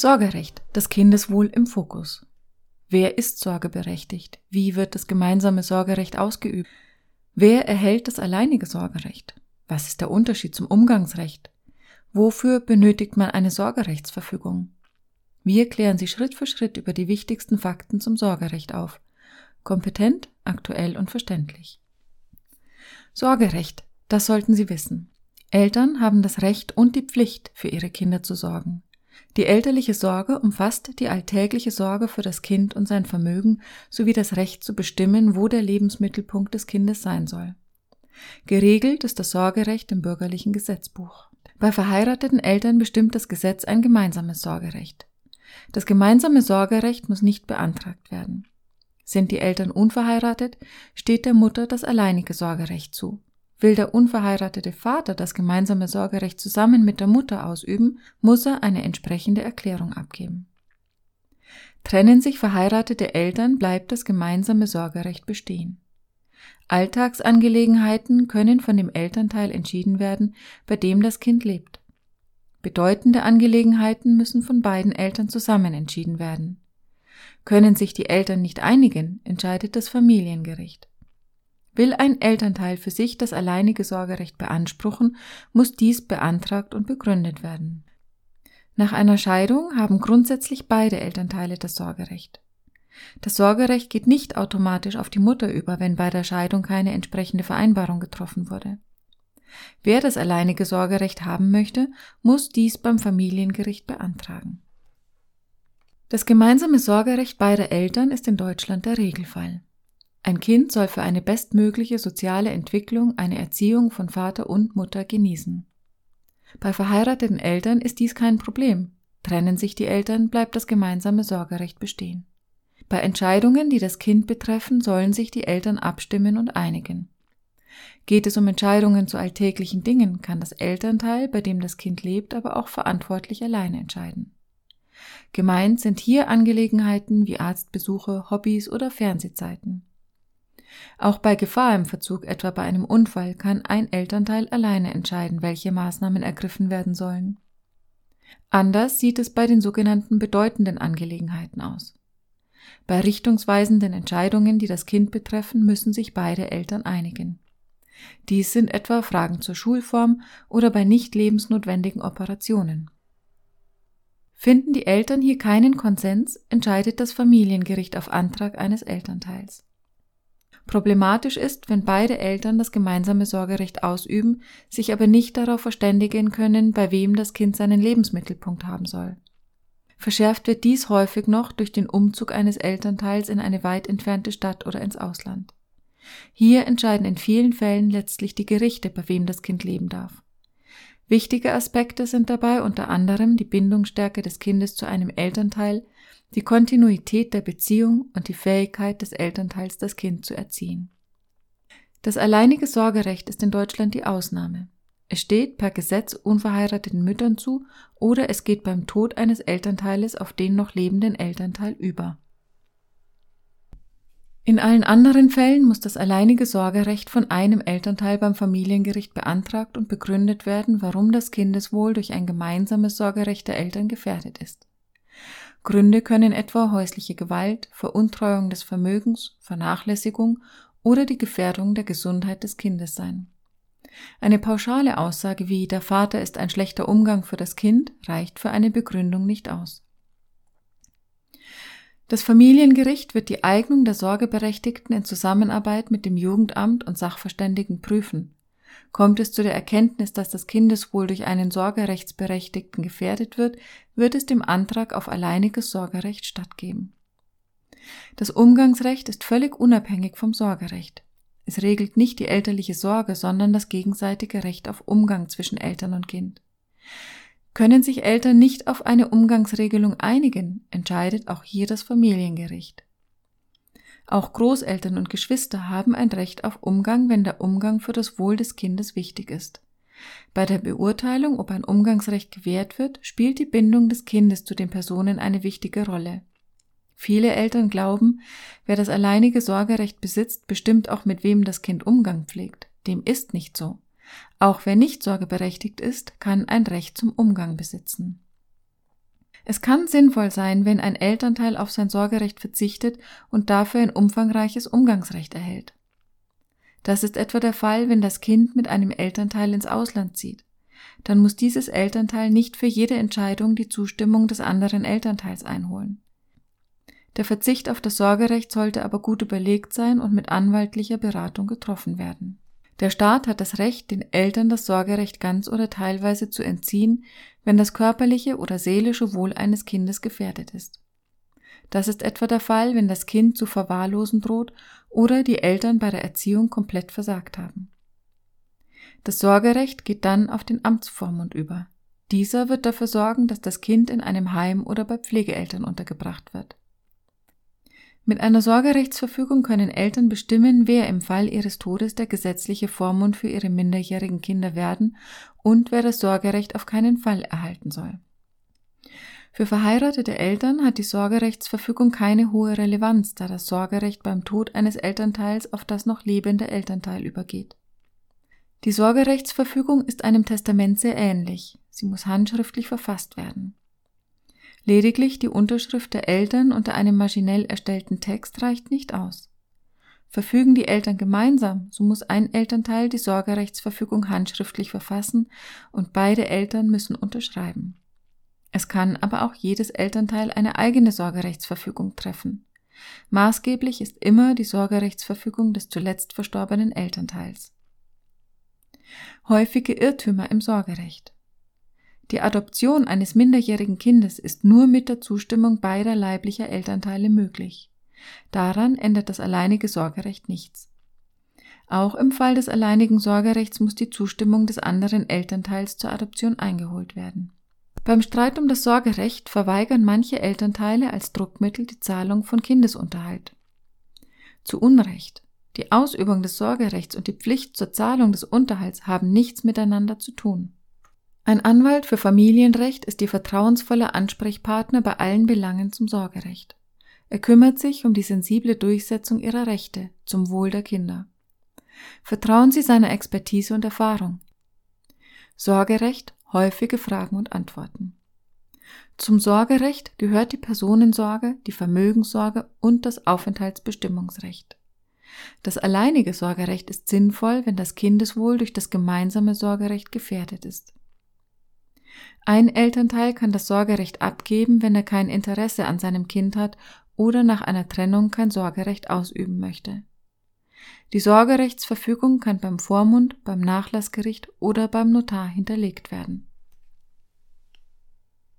Sorgerecht, das Kindeswohl im Fokus. Wer ist sorgeberechtigt? Wie wird das gemeinsame Sorgerecht ausgeübt? Wer erhält das alleinige Sorgerecht? Was ist der Unterschied zum Umgangsrecht? Wofür benötigt man eine Sorgerechtsverfügung? Wir klären Sie Schritt für Schritt über die wichtigsten Fakten zum Sorgerecht auf. Kompetent, aktuell und verständlich. Sorgerecht, das sollten Sie wissen. Eltern haben das Recht und die Pflicht, für ihre Kinder zu sorgen. Die elterliche Sorge umfasst die alltägliche Sorge für das Kind und sein Vermögen sowie das Recht zu bestimmen, wo der Lebensmittelpunkt des Kindes sein soll. Geregelt ist das Sorgerecht im bürgerlichen Gesetzbuch. Bei verheirateten Eltern bestimmt das Gesetz ein gemeinsames Sorgerecht. Das gemeinsame Sorgerecht muss nicht beantragt werden. Sind die Eltern unverheiratet, steht der Mutter das alleinige Sorgerecht zu. Will der unverheiratete Vater das gemeinsame Sorgerecht zusammen mit der Mutter ausüben, muss er eine entsprechende Erklärung abgeben. Trennen sich verheiratete Eltern, bleibt das gemeinsame Sorgerecht bestehen. Alltagsangelegenheiten können von dem Elternteil entschieden werden, bei dem das Kind lebt. Bedeutende Angelegenheiten müssen von beiden Eltern zusammen entschieden werden. Können sich die Eltern nicht einigen, entscheidet das Familiengericht. Will ein Elternteil für sich das alleinige Sorgerecht beanspruchen, muss dies beantragt und begründet werden. Nach einer Scheidung haben grundsätzlich beide Elternteile das Sorgerecht. Das Sorgerecht geht nicht automatisch auf die Mutter über, wenn bei der Scheidung keine entsprechende Vereinbarung getroffen wurde. Wer das alleinige Sorgerecht haben möchte, muss dies beim Familiengericht beantragen. Das gemeinsame Sorgerecht beider Eltern ist in Deutschland der Regelfall. Ein Kind soll für eine bestmögliche soziale Entwicklung eine Erziehung von Vater und Mutter genießen. Bei verheirateten Eltern ist dies kein Problem. Trennen sich die Eltern, bleibt das gemeinsame Sorgerecht bestehen. Bei Entscheidungen, die das Kind betreffen, sollen sich die Eltern abstimmen und einigen. Geht es um Entscheidungen zu alltäglichen Dingen, kann das Elternteil, bei dem das Kind lebt, aber auch verantwortlich alleine entscheiden. Gemeint sind hier Angelegenheiten wie Arztbesuche, Hobbys oder Fernsehzeiten. Auch bei Gefahr im Verzug, etwa bei einem Unfall, kann ein Elternteil alleine entscheiden, welche Maßnahmen ergriffen werden sollen. Anders sieht es bei den sogenannten bedeutenden Angelegenheiten aus. Bei richtungsweisenden Entscheidungen, die das Kind betreffen, müssen sich beide Eltern einigen. Dies sind etwa Fragen zur Schulform oder bei nicht lebensnotwendigen Operationen. Finden die Eltern hier keinen Konsens, entscheidet das Familiengericht auf Antrag eines Elternteils. Problematisch ist, wenn beide Eltern das gemeinsame Sorgerecht ausüben, sich aber nicht darauf verständigen können, bei wem das Kind seinen Lebensmittelpunkt haben soll. Verschärft wird dies häufig noch durch den Umzug eines Elternteils in eine weit entfernte Stadt oder ins Ausland. Hier entscheiden in vielen Fällen letztlich die Gerichte, bei wem das Kind leben darf. Wichtige Aspekte sind dabei unter anderem die Bindungsstärke des Kindes zu einem Elternteil, die Kontinuität der Beziehung und die Fähigkeit des Elternteils, das Kind zu erziehen. Das alleinige Sorgerecht ist in Deutschland die Ausnahme. Es steht per Gesetz unverheirateten Müttern zu oder es geht beim Tod eines Elternteiles auf den noch lebenden Elternteil über. In allen anderen Fällen muss das alleinige Sorgerecht von einem Elternteil beim Familiengericht beantragt und begründet werden, warum das Kindeswohl durch ein gemeinsames Sorgerecht der Eltern gefährdet ist. Gründe können etwa häusliche Gewalt, Veruntreuung des Vermögens, Vernachlässigung oder die Gefährdung der Gesundheit des Kindes sein. Eine pauschale Aussage wie der Vater ist ein schlechter Umgang für das Kind reicht für eine Begründung nicht aus. Das Familiengericht wird die Eignung der Sorgeberechtigten in Zusammenarbeit mit dem Jugendamt und Sachverständigen prüfen. Kommt es zu der Erkenntnis, dass das Kindeswohl durch einen Sorgerechtsberechtigten gefährdet wird, wird es dem Antrag auf alleiniges Sorgerecht stattgeben. Das Umgangsrecht ist völlig unabhängig vom Sorgerecht. Es regelt nicht die elterliche Sorge, sondern das gegenseitige Recht auf Umgang zwischen Eltern und Kind. Können sich Eltern nicht auf eine Umgangsregelung einigen, entscheidet auch hier das Familiengericht. Auch Großeltern und Geschwister haben ein Recht auf Umgang, wenn der Umgang für das Wohl des Kindes wichtig ist. Bei der Beurteilung, ob ein Umgangsrecht gewährt wird, spielt die Bindung des Kindes zu den Personen eine wichtige Rolle. Viele Eltern glauben, wer das alleinige Sorgerecht besitzt, bestimmt auch mit wem das Kind Umgang pflegt. Dem ist nicht so. Auch wer nicht sorgeberechtigt ist, kann ein Recht zum Umgang besitzen. Es kann sinnvoll sein, wenn ein Elternteil auf sein Sorgerecht verzichtet und dafür ein umfangreiches Umgangsrecht erhält. Das ist etwa der Fall, wenn das Kind mit einem Elternteil ins Ausland zieht. Dann muss dieses Elternteil nicht für jede Entscheidung die Zustimmung des anderen Elternteils einholen. Der Verzicht auf das Sorgerecht sollte aber gut überlegt sein und mit anwaltlicher Beratung getroffen werden. Der Staat hat das Recht, den Eltern das Sorgerecht ganz oder teilweise zu entziehen, wenn das körperliche oder seelische Wohl eines Kindes gefährdet ist. Das ist etwa der Fall, wenn das Kind zu verwahrlosen droht oder die Eltern bei der Erziehung komplett versagt haben. Das Sorgerecht geht dann auf den Amtsvormund über. Dieser wird dafür sorgen, dass das Kind in einem Heim oder bei Pflegeeltern untergebracht wird. Mit einer Sorgerechtsverfügung können Eltern bestimmen, wer im Fall ihres Todes der gesetzliche Vormund für ihre minderjährigen Kinder werden und wer das Sorgerecht auf keinen Fall erhalten soll. Für verheiratete Eltern hat die Sorgerechtsverfügung keine hohe Relevanz, da das Sorgerecht beim Tod eines Elternteils auf das noch lebende Elternteil übergeht. Die Sorgerechtsverfügung ist einem Testament sehr ähnlich. Sie muss handschriftlich verfasst werden. Lediglich die Unterschrift der Eltern unter einem maschinell erstellten Text reicht nicht aus. Verfügen die Eltern gemeinsam, so muss ein Elternteil die Sorgerechtsverfügung handschriftlich verfassen und beide Eltern müssen unterschreiben. Es kann aber auch jedes Elternteil eine eigene Sorgerechtsverfügung treffen. Maßgeblich ist immer die Sorgerechtsverfügung des zuletzt verstorbenen Elternteils. Häufige Irrtümer im Sorgerecht. Die Adoption eines minderjährigen Kindes ist nur mit der Zustimmung beider leiblicher Elternteile möglich. Daran ändert das alleinige Sorgerecht nichts. Auch im Fall des alleinigen Sorgerechts muss die Zustimmung des anderen Elternteils zur Adoption eingeholt werden. Beim Streit um das Sorgerecht verweigern manche Elternteile als Druckmittel die Zahlung von Kindesunterhalt. Zu Unrecht. Die Ausübung des Sorgerechts und die Pflicht zur Zahlung des Unterhalts haben nichts miteinander zu tun. Ein Anwalt für Familienrecht ist die vertrauensvolle Ansprechpartner bei allen Belangen zum Sorgerecht. Er kümmert sich um die sensible Durchsetzung ihrer Rechte zum Wohl der Kinder. Vertrauen Sie seiner Expertise und Erfahrung. Sorgerecht, häufige Fragen und Antworten. Zum Sorgerecht gehört die Personensorge, die Vermögenssorge und das Aufenthaltsbestimmungsrecht. Das alleinige Sorgerecht ist sinnvoll, wenn das Kindeswohl durch das gemeinsame Sorgerecht gefährdet ist. Ein Elternteil kann das Sorgerecht abgeben, wenn er kein Interesse an seinem Kind hat oder nach einer Trennung kein Sorgerecht ausüben möchte. Die Sorgerechtsverfügung kann beim Vormund, beim Nachlassgericht oder beim Notar hinterlegt werden